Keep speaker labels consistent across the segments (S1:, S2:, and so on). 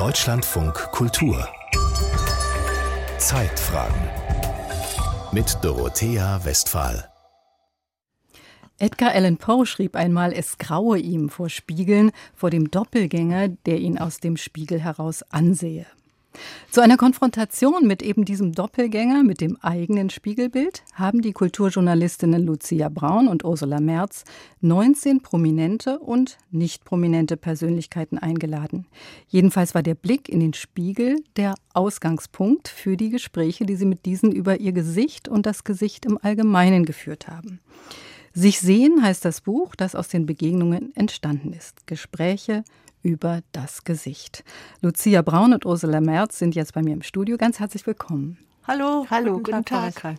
S1: Deutschlandfunk Kultur. Zeitfragen. Mit Dorothea Westphal.
S2: Edgar Allan Poe schrieb einmal, es graue ihm vor Spiegeln, vor dem Doppelgänger, der ihn aus dem Spiegel heraus ansehe. Zu einer Konfrontation mit eben diesem Doppelgänger, mit dem eigenen Spiegelbild, haben die Kulturjournalistinnen Lucia Braun und Ursula Merz 19 prominente und nicht prominente Persönlichkeiten eingeladen. Jedenfalls war der Blick in den Spiegel der Ausgangspunkt für die Gespräche, die sie mit diesen über ihr Gesicht und das Gesicht im Allgemeinen geführt haben. Sich sehen heißt das Buch, das aus den Begegnungen entstanden ist. Gespräche über das Gesicht. Lucia Braun und Ursula Merz sind jetzt bei mir im Studio. Ganz herzlich willkommen.
S3: Hallo, hallo, guten, guten Tag. Tag.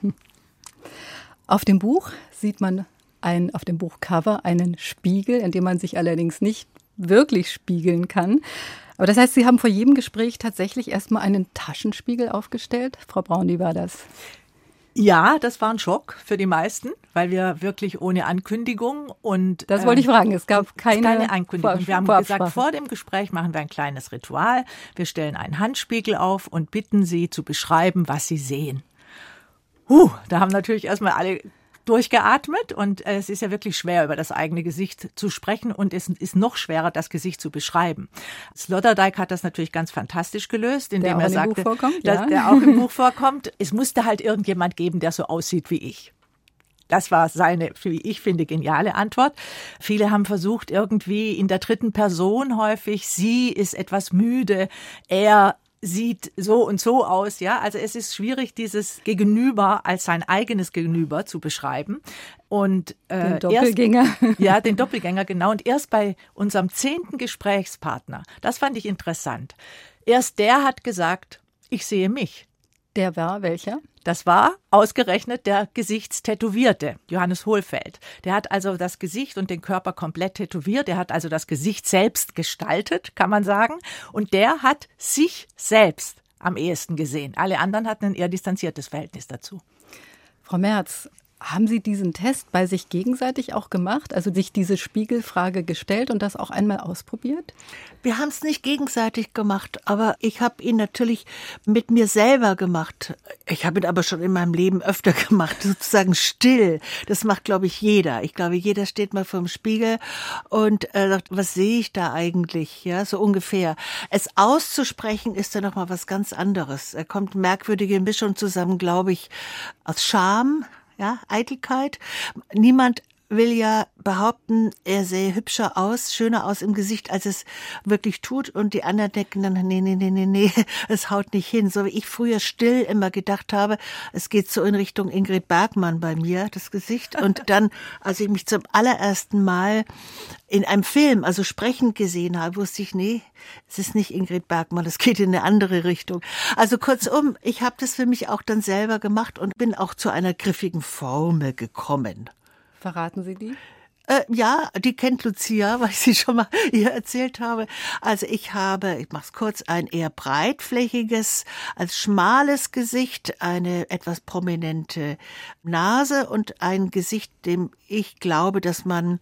S2: Auf dem Buch sieht man ein, auf dem Buchcover einen Spiegel, in dem man sich allerdings nicht wirklich spiegeln kann. Aber das heißt, Sie haben vor jedem Gespräch tatsächlich erstmal einen Taschenspiegel aufgestellt. Frau Braun, wie war das?
S3: Ja, das war ein Schock für die meisten, weil wir wirklich ohne Ankündigung und
S2: das wollte ich ähm, fragen. Es gab keine, keine Ankündigung.
S3: Vor,
S2: wir
S3: haben gesagt, vor dem Gespräch machen wir ein kleines Ritual. Wir stellen einen Handspiegel auf und bitten Sie zu beschreiben, was Sie sehen. Huh, da haben natürlich erstmal alle durchgeatmet und äh, es ist ja wirklich schwer, über das eigene Gesicht zu sprechen und es ist noch schwerer, das Gesicht zu beschreiben. Sloterdijk hat das natürlich ganz fantastisch gelöst, indem er sagte, dass der auch im Buch vorkommt. Es musste halt irgendjemand geben, der so aussieht wie ich. Das war seine, wie ich finde, geniale Antwort. Viele haben versucht, irgendwie in der dritten Person häufig, sie ist etwas müde, er sieht so und so aus, ja. Also es ist schwierig, dieses Gegenüber als sein eigenes Gegenüber zu beschreiben. Und
S2: äh, den Doppelgänger.
S3: Erst, ja, den Doppelgänger, genau. Und erst bei unserem zehnten Gesprächspartner, das fand ich interessant. Erst der hat gesagt, ich sehe mich.
S2: Der war welcher?
S3: Das war ausgerechnet der Gesichtstätowierte, Johannes Hohlfeld. Der hat also das Gesicht und den Körper komplett tätowiert. Der hat also das Gesicht selbst gestaltet, kann man sagen. Und der hat sich selbst am ehesten gesehen. Alle anderen hatten ein eher distanziertes Verhältnis dazu.
S2: Frau Merz, haben Sie diesen Test bei sich gegenseitig auch gemacht, also sich diese Spiegelfrage gestellt und das auch einmal ausprobiert?
S4: Wir haben es nicht gegenseitig gemacht, aber ich habe ihn natürlich mit mir selber gemacht. Ich habe ihn aber schon in meinem Leben öfter gemacht, sozusagen still. Das macht, glaube ich, jeder. Ich glaube, jeder steht mal vor dem Spiegel und äh, sagt, was sehe ich da eigentlich? Ja, so ungefähr. Es auszusprechen ist dann noch mal was ganz anderes. Er kommt merkwürdige Mischung zusammen, glaube ich, aus Scham, ja, Eitelkeit. Niemand will ja behaupten, er sähe hübscher aus, schöner aus im Gesicht, als es wirklich tut. Und die anderen denken dann, nee, nee, nee, nee, nee, es haut nicht hin. So wie ich früher still immer gedacht habe, es geht so in Richtung Ingrid Bergmann bei mir, das Gesicht. Und dann, als ich mich zum allerersten Mal in einem Film, also sprechend gesehen habe, wusste ich, nee, es ist nicht Ingrid Bergmann, es geht in eine andere Richtung. Also kurzum, ich habe das für mich auch dann selber gemacht und bin auch zu einer griffigen Formel gekommen.
S2: Verraten Sie die?
S4: Äh, ja, die kennt Lucia, weil ich sie schon mal ihr erzählt habe. Also ich habe, ich mach's kurz, ein eher breitflächiges, als schmales Gesicht, eine etwas prominente Nase und ein Gesicht, dem ich glaube, dass man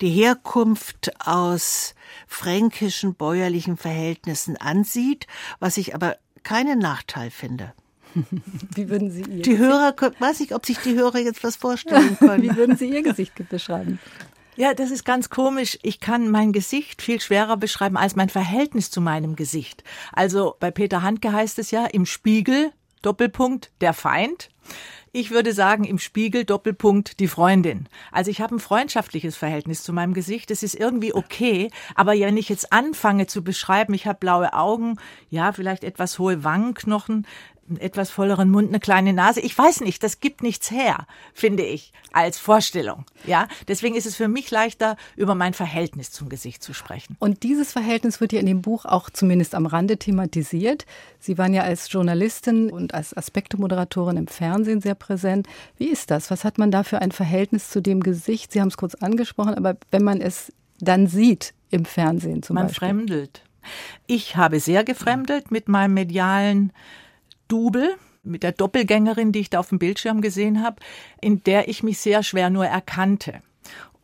S4: die Herkunft aus fränkischen bäuerlichen Verhältnissen ansieht, was ich aber keinen Nachteil finde.
S2: Wie würden Sie Ihr
S4: Die Hörer, weiß nicht, ob sich die Hörer jetzt was vorstellen können.
S2: Wie würden Sie Ihr Gesicht beschreiben?
S3: Ja, das ist ganz komisch. Ich kann mein Gesicht viel schwerer beschreiben als mein Verhältnis zu meinem Gesicht. Also bei Peter Handke heißt es ja im Spiegel, Doppelpunkt, der Feind. Ich würde sagen, im Spiegel Doppelpunkt die Freundin. Also ich habe ein freundschaftliches Verhältnis zu meinem Gesicht. Das ist irgendwie okay. Aber wenn ich jetzt anfange zu beschreiben, ich habe blaue Augen, ja, vielleicht etwas hohe Wangenknochen, einen etwas volleren Mund, eine kleine Nase. Ich weiß nicht, das gibt nichts her, finde ich, als Vorstellung. Ja, deswegen ist es für mich leichter, über mein Verhältnis zum Gesicht zu sprechen.
S2: Und dieses Verhältnis wird ja in dem Buch auch zumindest am Rande thematisiert. Sie waren ja als Journalistin und als Aspektemoderatorin im Fernsehen sehr präsent. Wie ist das? Was hat man da für ein Verhältnis zu dem Gesicht? Sie haben es kurz angesprochen, aber wenn man es dann sieht im Fernsehen zum
S3: man
S2: Beispiel.
S3: Man fremdelt. Ich habe sehr gefremdelt mit meinem medialen Double mit der Doppelgängerin, die ich da auf dem Bildschirm gesehen habe, in der ich mich sehr schwer nur erkannte.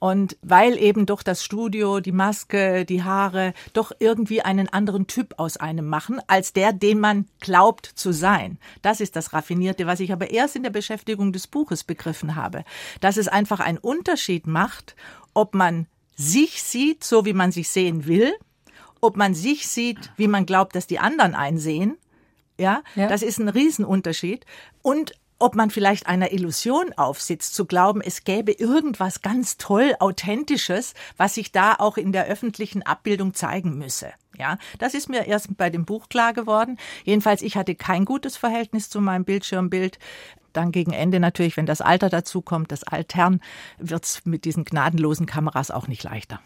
S3: Und weil eben doch das Studio, die Maske, die Haare doch irgendwie einen anderen Typ aus einem machen, als der, den man glaubt zu sein. Das ist das Raffinierte, was ich aber erst in der Beschäftigung des Buches begriffen habe. Dass es einfach einen Unterschied macht, ob man sich sieht, so wie man sich sehen will, ob man sich sieht, wie man glaubt, dass die anderen einsehen. Ja, ja. das ist ein Riesenunterschied. Und ob man vielleicht einer Illusion aufsitzt, zu glauben, es gäbe irgendwas ganz toll Authentisches, was sich da auch in der öffentlichen Abbildung zeigen müsse. Ja, das ist mir erst bei dem Buch klar geworden. Jedenfalls, ich hatte kein gutes Verhältnis zu meinem Bildschirmbild. Dann gegen Ende natürlich, wenn das Alter dazukommt, das Altern, wird's mit diesen gnadenlosen Kameras auch nicht leichter.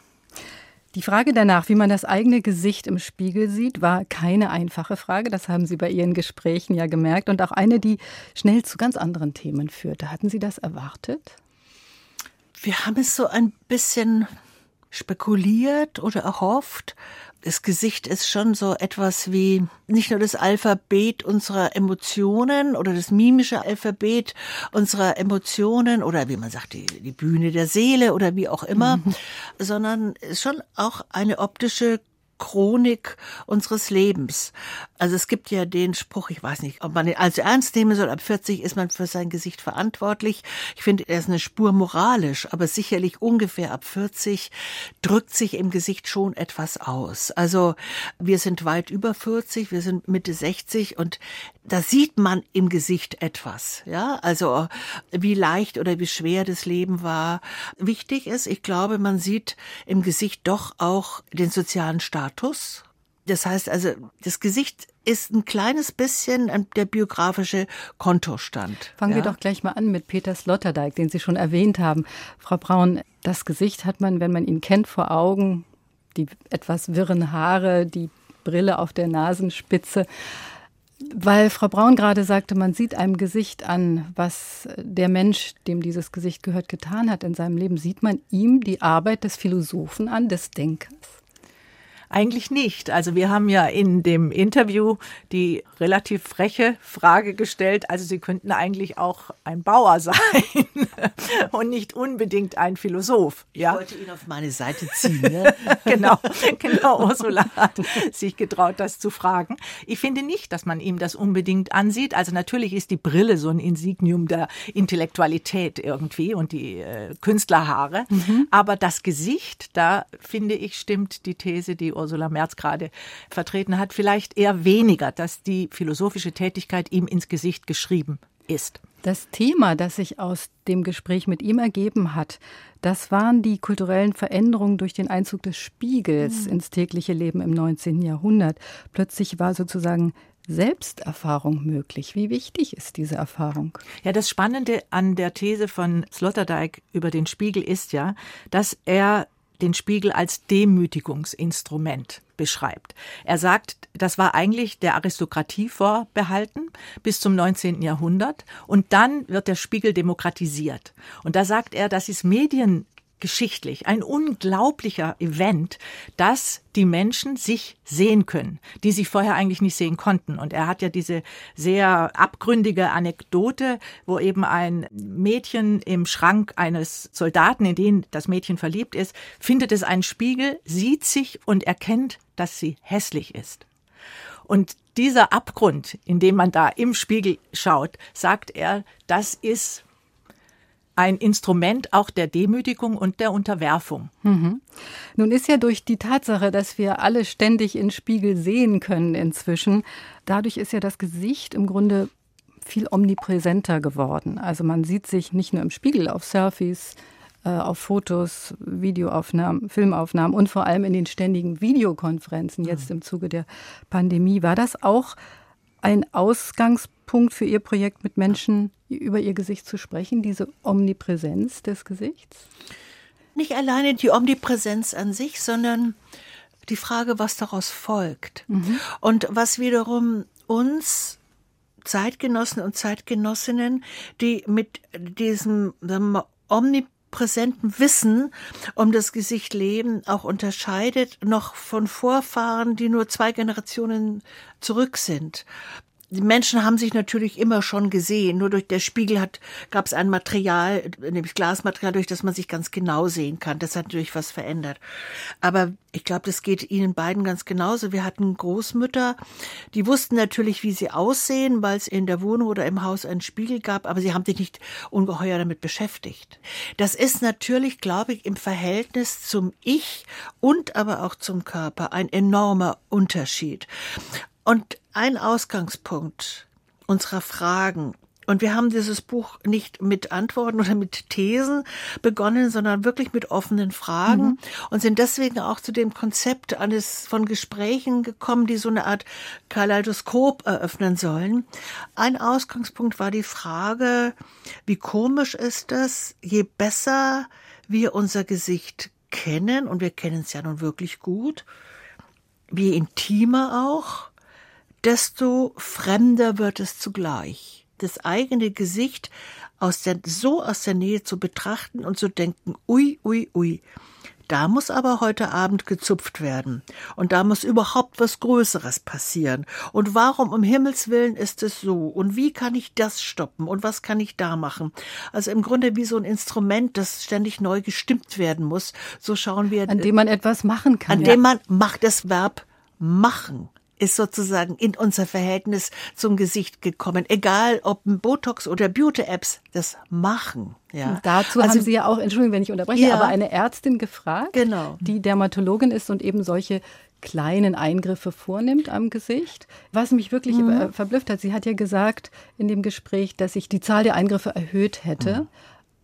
S2: Die Frage danach, wie man das eigene Gesicht im Spiegel sieht, war keine einfache Frage. Das haben Sie bei Ihren Gesprächen ja gemerkt. Und auch eine, die schnell zu ganz anderen Themen führte. Hatten Sie das erwartet?
S4: Wir haben es so ein bisschen spekuliert oder erhofft das Gesicht ist schon so etwas wie nicht nur das Alphabet unserer Emotionen oder das mimische Alphabet unserer Emotionen oder wie man sagt, die, die Bühne der Seele oder wie auch immer, mhm. sondern schon auch eine optische Chronik unseres Lebens. Also es gibt ja den Spruch, ich weiß nicht, ob man den also ernst nehmen soll, ab 40 ist man für sein Gesicht verantwortlich. Ich finde, er ist eine Spur moralisch, aber sicherlich ungefähr ab 40 drückt sich im Gesicht schon etwas aus. Also wir sind weit über 40, wir sind Mitte 60 und da sieht man im Gesicht etwas, ja, also wie leicht oder wie schwer das Leben war. Wichtig ist, ich glaube, man sieht im Gesicht doch auch den sozialen Status. Das heißt also, das Gesicht ist ein kleines bisschen der biografische Kontostand.
S2: Fangen ja. wir doch gleich mal an mit Peter Sloterdijk, den Sie schon erwähnt haben. Frau Braun, das Gesicht hat man, wenn man ihn kennt, vor Augen. Die etwas wirren Haare, die Brille auf der Nasenspitze. Weil Frau Braun gerade sagte, man sieht einem Gesicht an, was der Mensch, dem dieses Gesicht gehört, getan hat in seinem Leben. Sieht man ihm die Arbeit des Philosophen an, des Denkers?
S3: Eigentlich nicht. Also wir haben ja in dem Interview die relativ freche Frage gestellt. Also Sie könnten eigentlich auch ein Bauer sein und nicht unbedingt ein Philosoph.
S4: Ja? Ich wollte ihn auf meine Seite ziehen. Ne?
S3: genau, genau. Ursula hat sich getraut, das zu fragen. Ich finde nicht, dass man ihm das unbedingt ansieht. Also natürlich ist die Brille so ein Insignium der Intellektualität irgendwie und die äh, Künstlerhaare. Mhm. Aber das Gesicht, da finde ich, stimmt die These, die Ursula Merz gerade vertreten hat, vielleicht eher weniger, dass die philosophische Tätigkeit ihm ins Gesicht geschrieben ist.
S2: Das Thema, das sich aus dem Gespräch mit ihm ergeben hat, das waren die kulturellen Veränderungen durch den Einzug des Spiegels mhm. ins tägliche Leben im 19. Jahrhundert. Plötzlich war sozusagen Selbsterfahrung möglich. Wie wichtig ist diese Erfahrung?
S3: Ja, das Spannende an der These von Sloterdijk über den Spiegel ist ja, dass er den Spiegel als Demütigungsinstrument beschreibt. Er sagt, das war eigentlich der Aristokratie vorbehalten bis zum 19. Jahrhundert und dann wird der Spiegel demokratisiert. Und da sagt er, das ist Medien geschichtlich ein unglaublicher Event, dass die Menschen sich sehen können, die sich vorher eigentlich nicht sehen konnten. Und er hat ja diese sehr abgründige Anekdote, wo eben ein Mädchen im Schrank eines Soldaten, in den das Mädchen verliebt ist, findet es einen Spiegel, sieht sich und erkennt, dass sie hässlich ist. Und dieser Abgrund, in dem man da im Spiegel schaut, sagt er, das ist ein Instrument auch der Demütigung und der Unterwerfung.
S2: Mhm. Nun ist ja durch die Tatsache, dass wir alle ständig in Spiegel sehen können inzwischen, dadurch ist ja das Gesicht im Grunde viel omnipräsenter geworden. Also man sieht sich nicht nur im Spiegel auf Selfies, äh, auf Fotos, Videoaufnahmen, Filmaufnahmen und vor allem in den ständigen Videokonferenzen jetzt im Zuge der Pandemie. War das auch ein Ausgangspunkt für Ihr Projekt, mit Menschen über ihr Gesicht zu sprechen, diese Omnipräsenz des Gesichts?
S4: Nicht alleine die Omnipräsenz an sich, sondern die Frage, was daraus folgt. Mhm. Und was wiederum uns Zeitgenossen und Zeitgenossinnen, die mit diesem omnipräsenten Wissen um das Gesicht leben, auch unterscheidet, noch von Vorfahren, die nur zwei Generationen zurück sind die Menschen haben sich natürlich immer schon gesehen. Nur durch der Spiegel hat, gab es ein Material, nämlich Glasmaterial, durch das man sich ganz genau sehen kann. Das hat natürlich was verändert. Aber ich glaube, das geht Ihnen beiden ganz genauso. Wir hatten Großmütter, die wussten natürlich, wie sie aussehen, weil es in der Wohnung oder im Haus einen Spiegel gab, aber sie haben sich nicht ungeheuer damit beschäftigt. Das ist natürlich, glaube ich, im Verhältnis zum Ich und aber auch zum Körper ein enormer Unterschied. Und ein Ausgangspunkt unserer Fragen und wir haben dieses Buch nicht mit Antworten oder mit Thesen begonnen, sondern wirklich mit offenen Fragen mhm. und sind deswegen auch zu dem Konzept eines von Gesprächen gekommen, die so eine Art Kaleidoskop eröffnen sollen. Ein Ausgangspunkt war die Frage, wie komisch ist es, je besser wir unser Gesicht kennen, und wir kennen es ja nun wirklich gut, wie intimer auch, desto fremder wird es zugleich. Das eigene Gesicht aus der, so aus der Nähe zu betrachten und zu denken, ui, ui, ui. Da muss aber heute Abend gezupft werden. Und da muss überhaupt was Größeres passieren. Und warum um Himmels Willen ist es so? Und wie kann ich das stoppen? Und was kann ich da machen? Also im Grunde wie so ein Instrument, das ständig neu gestimmt werden muss. So schauen wir.
S2: An dem man etwas machen kann.
S4: An ja. dem man macht das Verb machen ist sozusagen in unser Verhältnis zum Gesicht gekommen. Egal ob Botox oder Beauty-Apps, das machen. Ja.
S2: dazu also, haben Sie ja auch, Entschuldigung, wenn ich unterbreche, ja, aber eine Ärztin gefragt,
S4: genau.
S2: die Dermatologin ist und eben solche kleinen Eingriffe vornimmt am Gesicht. Was mich wirklich mhm. Verblüfft hat, sie hat ja gesagt in dem Gespräch, dass sich die Zahl der Eingriffe erhöht hätte. Mhm.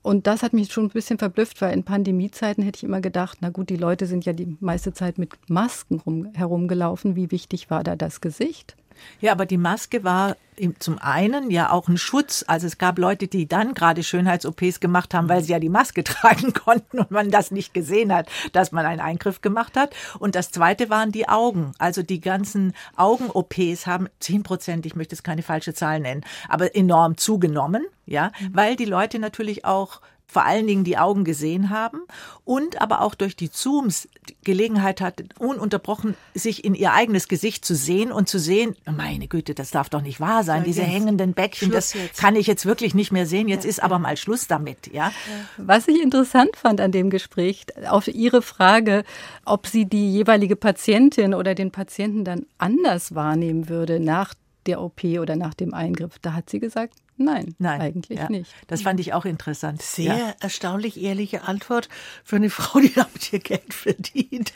S2: Und das hat mich schon ein bisschen verblüfft, weil in Pandemiezeiten hätte ich immer gedacht, na gut, die Leute sind ja die meiste Zeit mit Masken rum, herumgelaufen. Wie wichtig war da das Gesicht?
S3: Ja, aber die Maske war zum einen ja auch ein Schutz. Also es gab Leute, die dann gerade Schönheits-OPs gemacht haben, weil sie ja die Maske tragen konnten und man das nicht gesehen hat, dass man einen Eingriff gemacht hat. Und das zweite waren die Augen. Also die ganzen Augen-OPs haben zehn Prozent, ich möchte jetzt keine falsche Zahl nennen, aber enorm zugenommen, ja, mhm. weil die Leute natürlich auch vor allen Dingen die Augen gesehen haben und aber auch durch die Zooms Gelegenheit hat, ununterbrochen sich in ihr eigenes Gesicht zu sehen und zu sehen, meine Güte, das darf doch nicht wahr sein, diese hängenden Bäckchen, das kann ich jetzt wirklich nicht mehr sehen, jetzt ja, ist aber mal Schluss damit, ja.
S2: Was ich interessant fand an dem Gespräch, auf Ihre Frage, ob sie die jeweilige Patientin oder den Patienten dann anders wahrnehmen würde nach der OP oder nach dem Eingriff, da hat sie gesagt, Nein, Nein, eigentlich ja. nicht.
S3: Das fand ich auch interessant.
S4: Sehr ja. erstaunlich ehrliche Antwort für eine Frau, die damit ihr Geld verdient.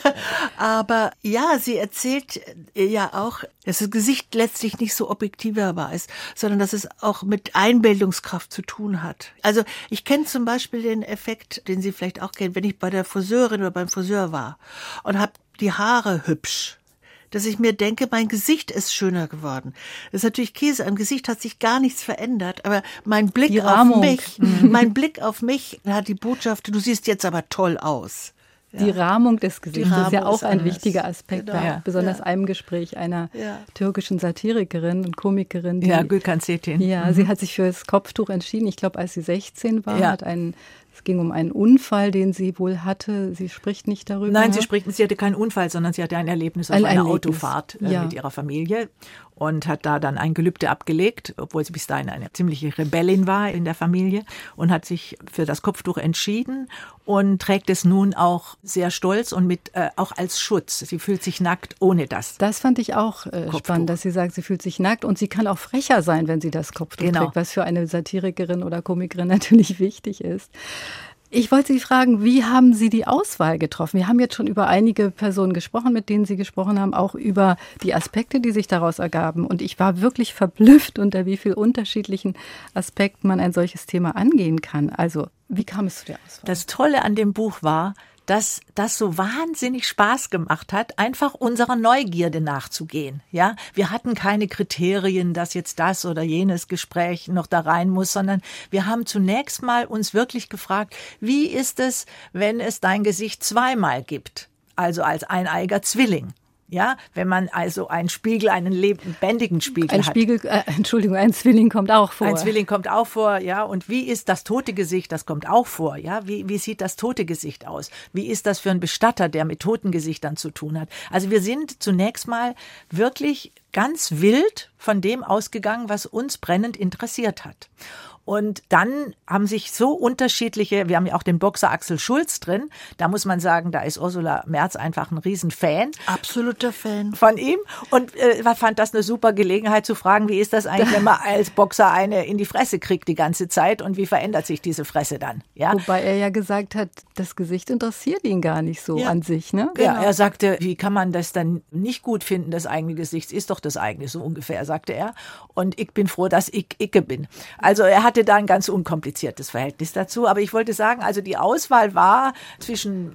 S4: Aber ja, sie erzählt ja auch, dass das Gesicht letztlich nicht so objektiver ist, sondern dass es auch mit Einbildungskraft zu tun hat. Also ich kenne zum Beispiel den Effekt, den Sie vielleicht auch kennen, wenn ich bei der Friseurin oder beim Friseur war und habe die Haare hübsch dass ich mir denke, mein Gesicht ist schöner geworden. Das ist natürlich Käse. Am Gesicht hat sich gar nichts verändert, aber mein Blick auf mich, mhm. mein Blick auf mich hat die Botschaft, du siehst jetzt aber toll aus.
S2: Die Rahmung des Gesichts Rahmung ist ja auch ist ein wichtiger Aspekt, genau. ja. besonders ja. einem Gespräch einer ja. türkischen Satirikerin und Komikerin.
S3: Die, ja, Gülkan Setin.
S2: Ja, mhm. sie hat sich für das Kopftuch entschieden. Ich glaube, als sie 16 war, ja. hat einen es ging um einen Unfall, den sie wohl hatte. Sie spricht nicht darüber.
S3: Nein, sie spricht, sie hatte keinen Unfall, sondern sie hatte ein Erlebnis auf ein einer Erlebnis. Autofahrt äh, ja. mit ihrer Familie und hat da dann ein Gelübde abgelegt, obwohl sie bis dahin eine ziemliche Rebellin war in der Familie und hat sich für das Kopftuch entschieden und trägt es nun auch sehr stolz und mit äh, auch als Schutz. Sie fühlt sich nackt ohne das.
S2: Das fand ich auch äh, spannend, dass sie sagt, sie fühlt sich nackt und sie kann auch frecher sein, wenn sie das Kopftuch genau. trägt, was für eine Satirikerin oder Komikerin natürlich wichtig ist. Ich wollte Sie fragen, wie haben Sie die Auswahl getroffen? Wir haben jetzt schon über einige Personen gesprochen, mit denen Sie gesprochen haben, auch über die Aspekte, die sich daraus ergaben. Und ich war wirklich verblüfft, unter wie vielen unterschiedlichen Aspekten man ein solches Thema angehen kann. Also, wie kam es zu der Auswahl?
S3: Das Tolle an dem Buch war, dass das so wahnsinnig Spaß gemacht hat, einfach unserer Neugierde nachzugehen. Ja, wir hatten keine Kriterien, dass jetzt das oder jenes Gespräch noch da rein muss, sondern wir haben zunächst mal uns wirklich gefragt, wie ist es, wenn es dein Gesicht zweimal gibt? Also als eineiger Zwilling. Ja, wenn man also einen Spiegel, einen lebendigen Spiegel
S2: ein
S3: hat.
S2: Spiegel, äh, Entschuldigung, ein Zwilling kommt auch vor.
S3: Ein Zwilling kommt auch vor, ja. Und wie ist das tote Gesicht? Das kommt auch vor, ja. Wie, wie sieht das tote Gesicht aus? Wie ist das für ein Bestatter, der mit toten Gesichtern zu tun hat? Also wir sind zunächst mal wirklich ganz wild von dem ausgegangen, was uns brennend interessiert hat. Und dann haben sich so unterschiedliche, wir haben ja auch den Boxer Axel Schulz drin, da muss man sagen, da ist Ursula Merz einfach ein Riesenfan.
S4: Absoluter Fan.
S3: Von ihm und äh, fand das eine super Gelegenheit zu fragen, wie ist das eigentlich, wenn man als Boxer eine in die Fresse kriegt die ganze Zeit und wie verändert sich diese Fresse dann? Ja,
S2: Wobei er ja gesagt hat, das Gesicht interessiert ihn gar nicht so
S4: Ja.
S2: an sich, ne?
S3: Ja, er sagte, wie kann man das dann nicht gut finden, das eigene Gesicht ist doch das eigene, so ungefähr, sagte er. Und ich bin froh, dass ich Icke bin. Also er hatte da ein ganz unkompliziertes Verhältnis dazu. Aber ich wollte sagen, also die Auswahl war zwischen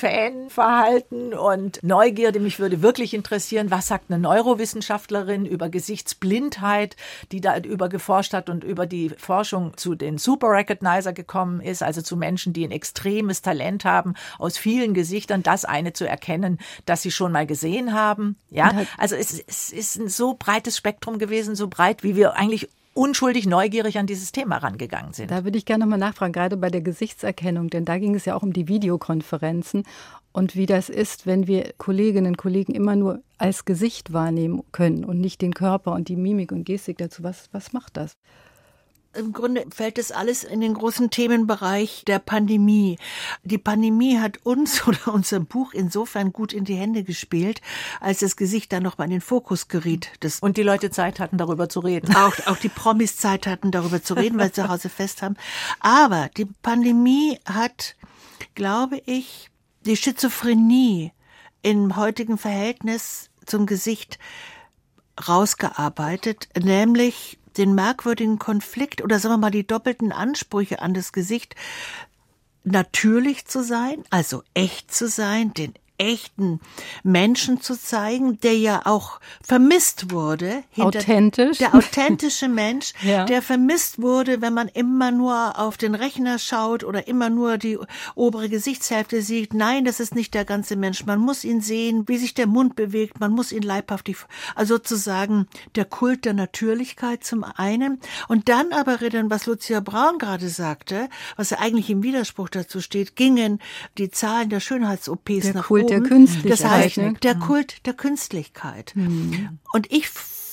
S3: Fanverhalten und Neugierde. Mich würde wirklich interessieren, was sagt eine Neurowissenschaftlerin über Gesichtsblindheit, die da über geforscht hat und über die Forschung zu den Super Recognizer gekommen ist, also zu Menschen, die ein extremes Talent haben, aus vielen Gesichtern das eine zu erkennen, das sie schon mal gesehen haben. Ja, also es, es ist ein so breites Spektrum gewesen, so breit, wie wir eigentlich unschuldig neugierig an dieses Thema rangegangen sind.
S2: Da würde ich gerne nochmal nachfragen, gerade bei der Gesichtserkennung, denn da ging es ja auch um die Videokonferenzen und wie das ist, wenn wir Kolleginnen und Kollegen immer nur als Gesicht wahrnehmen können und nicht den Körper und die Mimik und Gestik dazu. Was, was macht das?
S4: Im Grunde fällt es alles in den großen Themenbereich der Pandemie. Die Pandemie hat uns oder unser Buch insofern gut in die Hände gespielt, als das Gesicht dann noch mal in den Fokus geriet. Das
S3: Und die Leute Zeit hatten, darüber zu reden.
S4: auch, auch die Promis Zeit hatten, darüber zu reden, weil sie zu Hause fest haben. Aber die Pandemie hat, glaube ich, die Schizophrenie im heutigen Verhältnis zum Gesicht rausgearbeitet, nämlich den merkwürdigen Konflikt oder sagen wir mal die doppelten Ansprüche an das Gesicht, natürlich zu sein, also echt zu sein, den echten Menschen zu zeigen, der ja auch vermisst wurde.
S2: Authentisch.
S4: Der authentische Mensch,
S2: Ja.
S4: der vermisst wurde, wenn man immer nur auf den Rechner schaut oder immer nur die obere Gesichtshälfte sieht. Nein, das ist nicht der ganze Mensch. Man muss ihn sehen, wie sich der Mund bewegt. Man muss ihn leibhaftig, also sozusagen der Kult der Natürlichkeit zum einen. Und dann aber, Riddern, was Lucia Braun gerade sagte, was ja eigentlich im Widerspruch dazu steht, gingen die Zahlen der Schönheits-OPs nach
S2: Kult
S4: oben.
S2: Der Künstlichkeit,
S4: Das heißt,
S2: ne?
S4: der Kult der Künstlichkeit. Und ich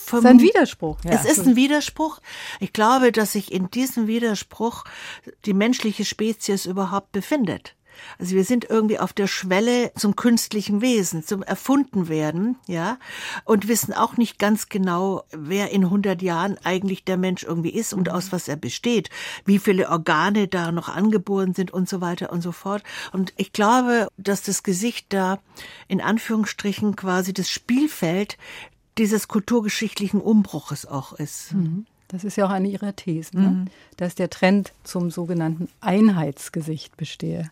S2: Das ist ein Widerspruch.
S4: es ist ein Widerspruch. Ich glaube, dass sich in diesem Widerspruch die menschliche Spezies überhaupt befindet. Also wir sind irgendwie auf der Schwelle zum künstlichen Wesen, zum Erfundenwerden, ja, und wissen auch nicht ganz genau, wer in 100 Jahren eigentlich der Mensch irgendwie ist und aus was er besteht, wie viele Organe da noch angeboren sind und so weiter und so fort. Und ich glaube, dass das Gesicht da in Anführungsstrichen quasi das Spielfeld dieses kulturgeschichtlichen Umbruches auch ist.
S2: Das ist ja auch eine ihrer Thesen, ne? dass der Trend zum sogenannten Einheitsgesicht bestehe.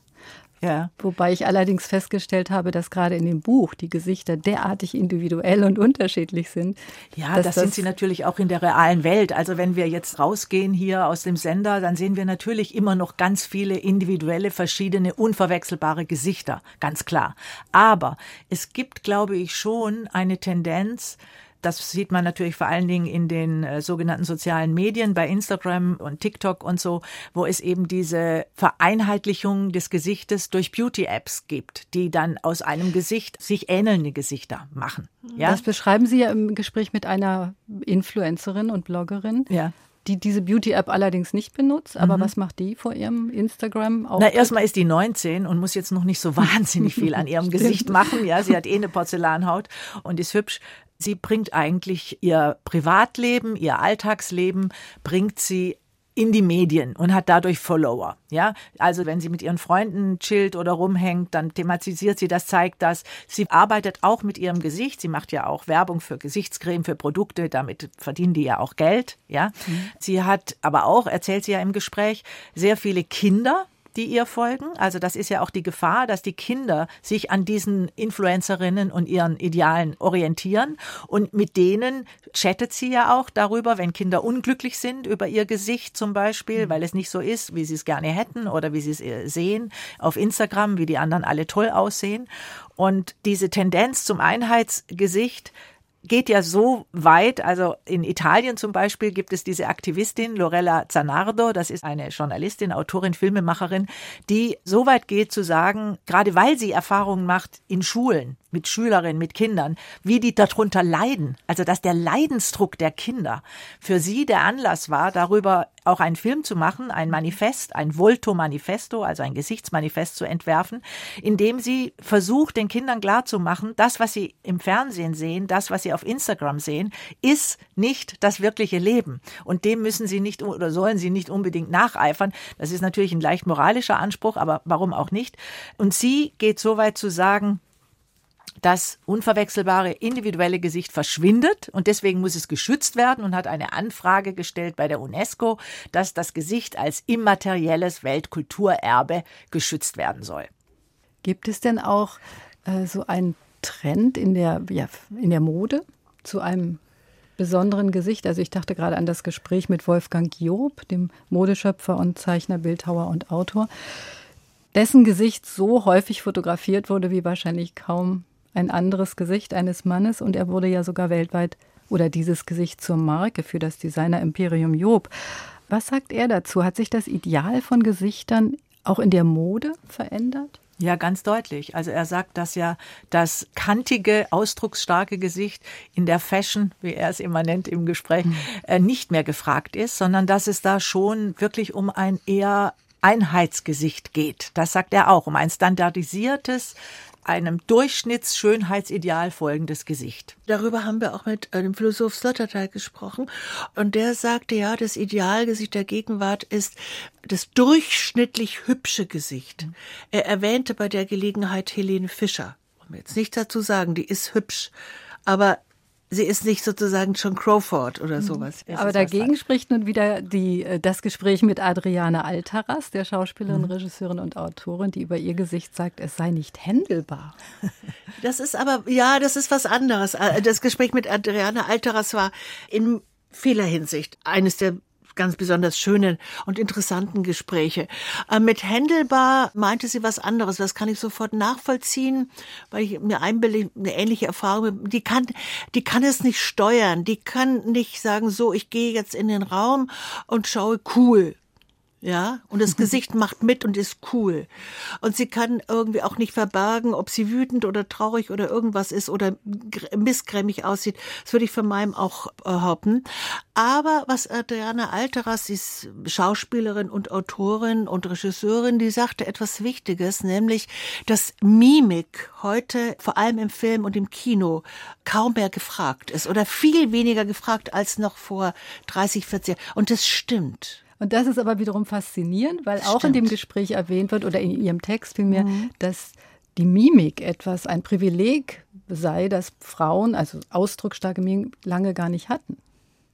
S3: Ja.
S2: Wobei ich allerdings festgestellt habe, dass gerade in dem Buch die Gesichter derartig individuell und unterschiedlich sind.
S3: Ja,
S2: dass
S3: das, sind sie natürlich auch in der realen Welt. Also wenn wir jetzt rausgehen hier aus dem Sender, dann sehen wir natürlich immer noch ganz viele individuelle, verschiedene, unverwechselbare Gesichter, ganz klar. Aber es gibt, glaube ich, schon eine Tendenz, das sieht man natürlich vor allen Dingen in den äh, sogenannten sozialen Medien, bei Instagram und TikTok und so, wo es eben diese Vereinheitlichung des Gesichtes durch Beauty-Apps gibt, die dann aus einem Gesicht sich ähnelnde Gesichter machen. Ja,
S2: Das beschreiben Sie ja im Gespräch mit einer Influencerin und Bloggerin.
S3: Ja.
S2: Die diese Beauty-App allerdings nicht benutzt, aber was macht die vor ihrem Instagram?
S3: Na, erstmal ist die 19 und muss jetzt noch nicht so wahnsinnig viel an ihrem Gesicht machen. Ja, sie hat eh eine Porzellanhaut und ist hübsch. Sie bringt eigentlich ihr Privatleben, ihr Alltagsleben, bringt sie in die Medien und hat dadurch Follower. Ja, also wenn sie mit ihren Freunden chillt oder rumhängt, dann thematisiert sie das, zeigt das. Sie arbeitet auch mit ihrem Gesicht. Sie macht ja auch Werbung für Gesichtscreme, für Produkte. Damit verdienen die ja auch Geld. Ja, sie hat aber auch, erzählt sie ja im Gespräch, sehr viele Kinder die ihr folgen. Also das ist ja auch die Gefahr, dass die Kinder sich an diesen Influencerinnen und ihren Idealen orientieren. Und mit denen chattet sie ja auch darüber, wenn Kinder unglücklich sind über ihr Gesicht zum Beispiel, mhm. weil es nicht so ist, wie sie es gerne hätten oder wie sie es äh, sehen auf Instagram, wie die anderen alle toll aussehen. Und diese Tendenz zum Einheitsgesicht geht ja so weit, also in Italien zum Beispiel gibt es diese Aktivistin Lorella Zanardo, das ist eine Journalistin, Autorin, Filmemacherin, die so weit geht zu sagen, gerade weil sie Erfahrungen macht in Schulen, mit Schülerinnen, mit Kindern, wie die darunter leiden. Also dass der Leidensdruck der Kinder für sie der Anlass war, darüber auch einen Film zu machen, ein Manifest, ein Volto-Manifesto, also ein Gesichtsmanifest zu entwerfen, in dem sie versucht, den Kindern klarzumachen, das, was sie im Fernsehen sehen, das, was sie auf Instagram sehen, ist nicht das wirkliche Leben. Und dem müssen sie nicht oder sollen sie nicht unbedingt nacheifern. Das ist natürlich ein leicht moralischer Anspruch, aber warum auch nicht? Und sie geht so weit zu sagen, das unverwechselbare individuelle Gesicht verschwindet und deswegen muss es geschützt werden und hat eine Anfrage gestellt bei der UNESCO, dass das Gesicht als immaterielles Weltkulturerbe geschützt werden soll.
S2: Gibt es denn auch äh, so einen Trend in der, ja, in der Mode zu einem besonderen Gesicht? Also ich dachte gerade an das Gespräch mit Wolfgang Job, dem Modeschöpfer und Zeichner, Bildhauer und Autor, dessen Gesicht so häufig fotografiert wurde wie wahrscheinlich kaum ein anderes Gesicht eines Mannes und er wurde ja sogar weltweit oder dieses Gesicht zur Marke für das Designer Imperium Job. Was sagt er dazu? Hat sich das Ideal von Gesichtern auch in der Mode verändert?
S3: Ja, ganz deutlich. Also er sagt, dass ja das kantige, ausdrucksstarke Gesicht in der Fashion, wie er es immer nennt im Gespräch, mhm. äh, nicht mehr gefragt ist, sondern dass es da schon wirklich um ein eher Einheitsgesicht geht. Das sagt er auch, um ein standardisiertes, einem Durchschnittsschönheitsideal folgendes Gesicht.
S4: Darüber haben wir auch mit äh, dem Philosoph Sloterdijk gesprochen. Und der sagte, ja, das Idealgesicht der Gegenwart ist das durchschnittlich hübsche Gesicht. Er erwähnte bei der Gelegenheit Helene Fischer. Will jetzt nicht dazu sagen, die ist hübsch. Aber sie ist nicht sozusagen John Crawford oder mhm. sowas.
S2: Es Aber dagegen spricht nun wieder die, äh, das Gespräch mit Adriane Altaras, der Schauspielerin, mhm. Regisseurin und Autorin, die über ihr Gesicht sagt, es sei nicht händelbar.
S4: Das ist aber, ja, das ist was anderes. Äh, das Gespräch mit Adriane Altaras war in vieler Hinsicht eines der ganz besonders schönen und interessanten Gespräche. Äh, mit Händelbar meinte sie was anderes. Das kann ich sofort nachvollziehen, weil ich mir einbilde, eine ähnliche Erfahrung, die kann, die kann es nicht steuern. Die kann nicht sagen, so, ich gehe jetzt in den Raum und schaue cool ja, und das Gesicht macht mit und ist cool. Und sie kann irgendwie auch nicht verbergen, ob sie wütend oder traurig oder irgendwas ist oder missgrämig aussieht. Das würde ich von meinem auch behaupten. Aber was Adriana Alteras, sie ist Schauspielerin und Autorin und Regisseurin, die sagte etwas Wichtiges, nämlich, dass Mimik heute vor allem im Film und im Kino kaum mehr gefragt ist oder viel weniger gefragt als noch vor 30, 40 Jahren. Und das stimmt.
S2: Und das ist aber wiederum faszinierend, weil auch Stimmt. in dem Gespräch erwähnt wird oder in Ihrem Text vielmehr, mhm. dass die Mimik etwas, ein Privileg sei, das Frauen, also ausdrucksstarke Mimik, lange gar nicht hatten.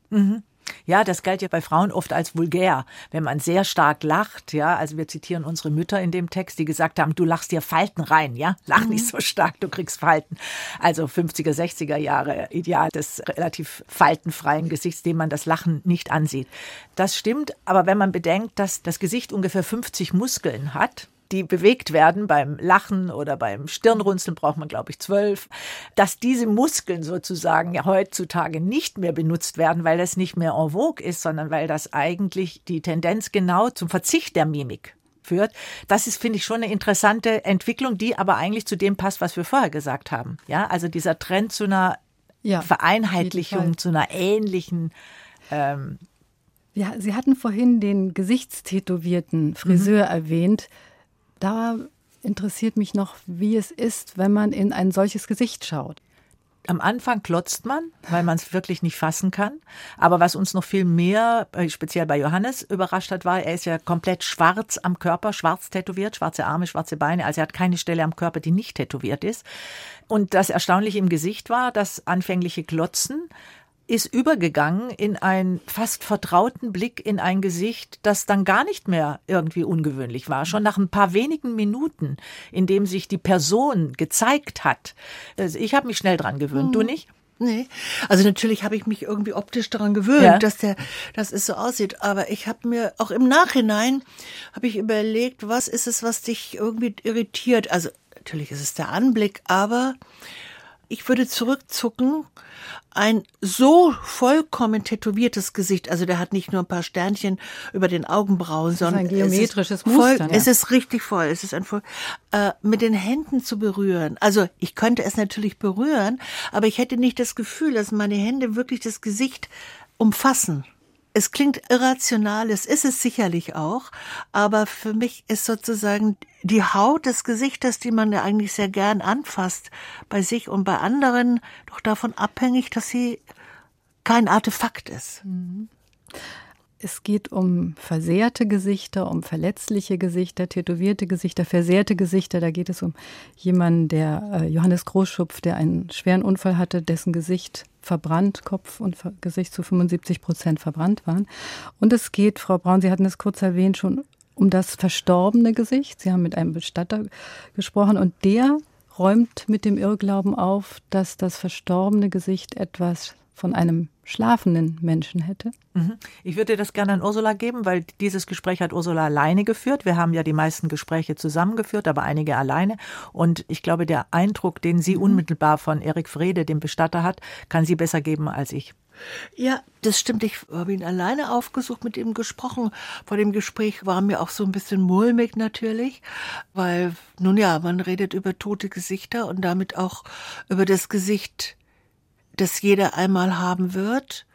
S3: Mhm. Ja, das galt ja bei Frauen oft als vulgär, wenn man sehr stark lacht, ja, also wir zitieren unsere Mütter in dem Text, die gesagt haben, du lachst dir Falten rein, ja, lach nicht mhm. so stark, du kriegst Falten. Also 50er, 60er Jahre Ideal des relativ faltenfreien Gesichts, dem man das Lachen nicht ansieht. Das stimmt, aber wenn man bedenkt, dass das Gesicht ungefähr 50 Muskeln hat, die bewegt werden beim Lachen oder beim Stirnrunzeln braucht man, glaube ich, zwölf, dass diese Muskeln sozusagen ja heutzutage nicht mehr benutzt werden, weil das nicht mehr en vogue ist, sondern weil das eigentlich die Tendenz genau zum Verzicht der Mimik führt. Das ist, finde ich, schon eine interessante Entwicklung, die aber eigentlich zu dem passt, was wir vorher gesagt haben. Ja, also dieser Trend zu einer ja, Vereinheitlichung, zu einer ähnlichen ähm,
S2: ja, Sie hatten vorhin den gesichtstätowierten Friseur mhm. erwähnt. Da interessiert mich noch, wie es ist, wenn man in ein solches Gesicht schaut.
S3: Am Anfang klotzt man, weil man es wirklich nicht fassen kann. Aber was uns noch viel mehr, äh, speziell bei Johannes, überrascht hat, war, er ist ja komplett schwarz am Körper, schwarz tätowiert, schwarze Arme, schwarze Beine. Also er hat keine Stelle am Körper, die nicht tätowiert ist. Und das Erstaunliche im Gesicht war, das anfängliche Klotzen ist übergegangen in einen fast vertrauten Blick in ein Gesicht, das dann gar nicht mehr irgendwie ungewöhnlich war. Schon nach ein paar wenigen Minuten, in dem sich die Person gezeigt hat. Also ich habe mich schnell dran gewöhnt. Mhm. Du nicht?
S4: Nee. Also natürlich habe ich mich irgendwie optisch daran gewöhnt, ja. dass der, dass es so aussieht. Aber ich habe mir auch im Nachhinein habe ich überlegt, was ist es, was dich irgendwie irritiert? Also natürlich ist es der Anblick, aber ich würde zurückzucken, ein so vollkommen tätowiertes Gesicht, also der hat nicht nur ein paar Sternchen über den Augenbrauen, sondern
S2: ein geometrisches
S4: es ist voll, Muster. Es ist richtig voll, es ist ein voll, äh, mit den Händen zu berühren. Also ich könnte es natürlich berühren, aber ich hätte nicht das Gefühl, dass meine Hände wirklich das Gesicht umfassen es klingt irrational, es ist es sicherlich auch, aber für mich ist sozusagen die Haut des Gesichtes, die man ja eigentlich sehr gern anfasst, bei sich und bei anderen, doch davon abhängig, dass sie kein Artefakt ist. Mhm.
S2: Es geht um versehrte Gesichter, um verletzliche Gesichter, tätowierte Gesichter, versehrte Gesichter. Da geht es um jemanden, der äh, Johannes Großschupf, der einen schweren Unfall hatte, dessen Gesicht verbrannt, Kopf und Gesicht zu 75 Prozent verbrannt waren. Und es geht, Frau Braun, Sie hatten es kurz erwähnt, schon um das verstorbene Gesicht. Sie haben mit einem Bestatter gesprochen und der räumt mit dem Irrglauben auf, dass das verstorbene Gesicht etwas von einem schlafenden Menschen hätte?
S3: Mhm. Ich würde das gerne an Ursula geben, weil dieses Gespräch hat Ursula alleine geführt. Wir haben ja die meisten Gespräche zusammengeführt, aber einige alleine. Und ich glaube, der Eindruck, den sie mhm. unmittelbar von Erik Frede, dem Bestatter, hat, kann sie besser geben als ich.
S4: Ja, das stimmt. Ich habe ihn alleine aufgesucht, mit ihm gesprochen. Vor dem Gespräch war mir auch so ein bisschen mulmig natürlich, weil, nun ja, man redet über tote Gesichter und damit auch über das Gesicht das jeder einmal haben wird.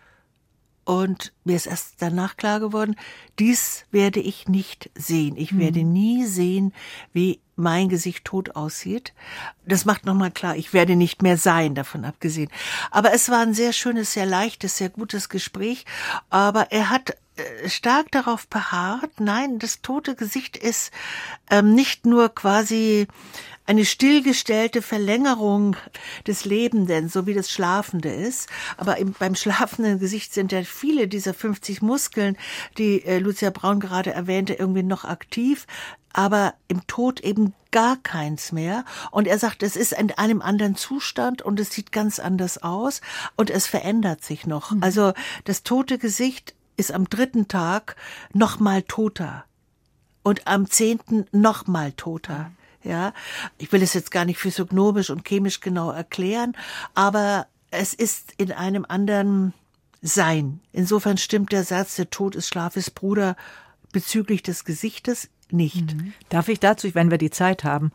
S4: Und mir ist erst danach klar geworden, dies werde ich nicht sehen. Ich mhm. werde nie sehen, wie mein Gesicht tot aussieht. Das macht nochmal klar, ich werde nicht mehr sein, davon abgesehen. Aber es war ein sehr schönes, sehr leichtes, sehr gutes Gespräch. Aber er hat äh, stark darauf beharrt, nein, das tote Gesicht ist ähm, nicht nur quasi eine stillgestellte Verlängerung des Lebenden, so wie das Schlafende ist. Aber im, beim schlafenden Gesicht sind ja viele dieser 50 Muskeln, die äh, Lucia Braun gerade erwähnte, irgendwie noch aktiv. Aber im Tod eben gar keins mehr. Und er sagt, es ist in einem anderen Zustand und es sieht ganz anders aus und es verändert sich noch. Mhm. Also das tote Gesicht ist am dritten Tag noch mal toter und am zehnten noch mal toter. Ja, ich will es jetzt gar nicht physiognomisch und chemisch genau erklären, aber es ist in einem anderen Sein. Insofern stimmt der Satz, der Tod ist Schlafes Bruder bezüglich des Gesichtes nicht. Mhm.
S3: Darf ich dazu, wenn wir die Zeit haben,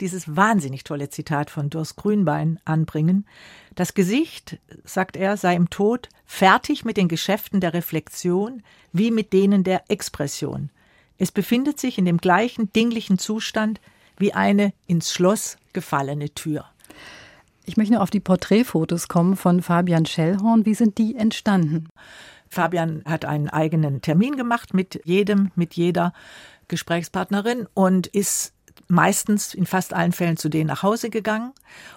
S3: dieses wahnsinnig tolle Zitat von Durst Grünbein anbringen. Das Gesicht, sagt er, sei im Tod fertig mit den Geschäften der Reflexion wie mit denen der Expression. Es befindet sich in dem gleichen dinglichen Zustand wie eine ins Schloss gefallene Tür.
S2: Ich möchte noch auf die Porträtfotos kommen von Fabian Schellhorn. Wie sind die entstanden?
S3: Fabian hat einen eigenen Termin gemacht mit jedem, mit jeder Gesprächspartnerin und ist meistens in fast allen Fällen zu denen nach Hause gegangen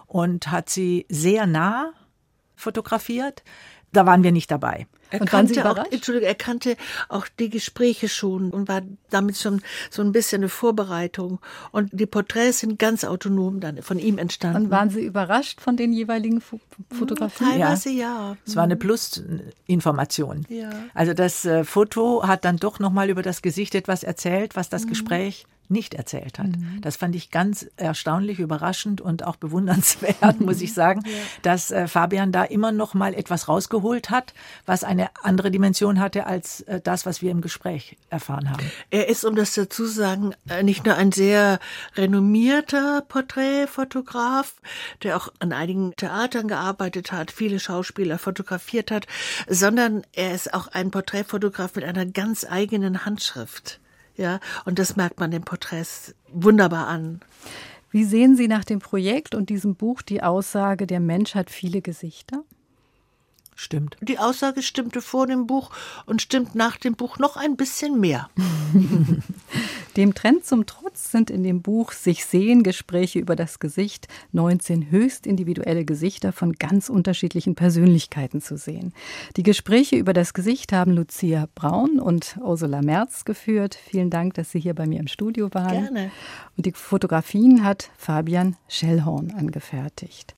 S3: und hat sie sehr nah fotografiert. Da waren wir nicht dabei.
S4: Er und kannte auch, Entschuldigung, er kannte auch die Gespräche schon und war damit schon so ein bisschen eine Vorbereitung. Und die Porträts sind ganz autonom dann von ihm entstanden.
S2: Und waren Sie überrascht von den jeweiligen Fotografien?
S4: Teilweise ja. ja.
S3: Es war eine Plus-Information. Ja. Also das äh, Foto hat dann doch nochmal über das Gesicht etwas erzählt, was das mhm. Gespräch nicht erzählt hat. Mhm. Das fand ich ganz erstaunlich, überraschend und auch bewundernswert, muss ich sagen, ja. dass äh, Fabian da immer noch mal etwas rausgeholt hat, was eine andere Dimension hatte als äh, das, was wir im Gespräch erfahren haben.
S4: Er ist, um das dazu zu sagen, äh, nicht nur ein sehr renommierter Porträtfotograf, der auch an einigen Theatern gearbeitet hat, viele Schauspieler fotografiert hat, sondern er ist auch ein Porträtfotograf mit einer ganz eigenen Handschrift. Ja, und das merkt man den Porträts wunderbar an.
S2: Wie sehen Sie nach dem Projekt und diesem Buch die Aussage, der Mensch hat viele Gesichter?
S3: Stimmt.
S4: Die Aussage stimmte vor dem Buch und stimmt nach dem Buch noch ein bisschen mehr.
S2: Dem Trend zum Trotz sind in dem Buch Sich sehen Gespräche über das Gesicht 19 höchst individuelle Gesichter von ganz unterschiedlichen Persönlichkeiten zu sehen. Die Gespräche über das Gesicht haben Lucia Braun und Ursula Merz geführt. Vielen Dank, dass Sie hier bei mir im Studio waren.
S4: Gerne.
S2: Und die Fotografien hat Fabian Schellhorn angefertigt.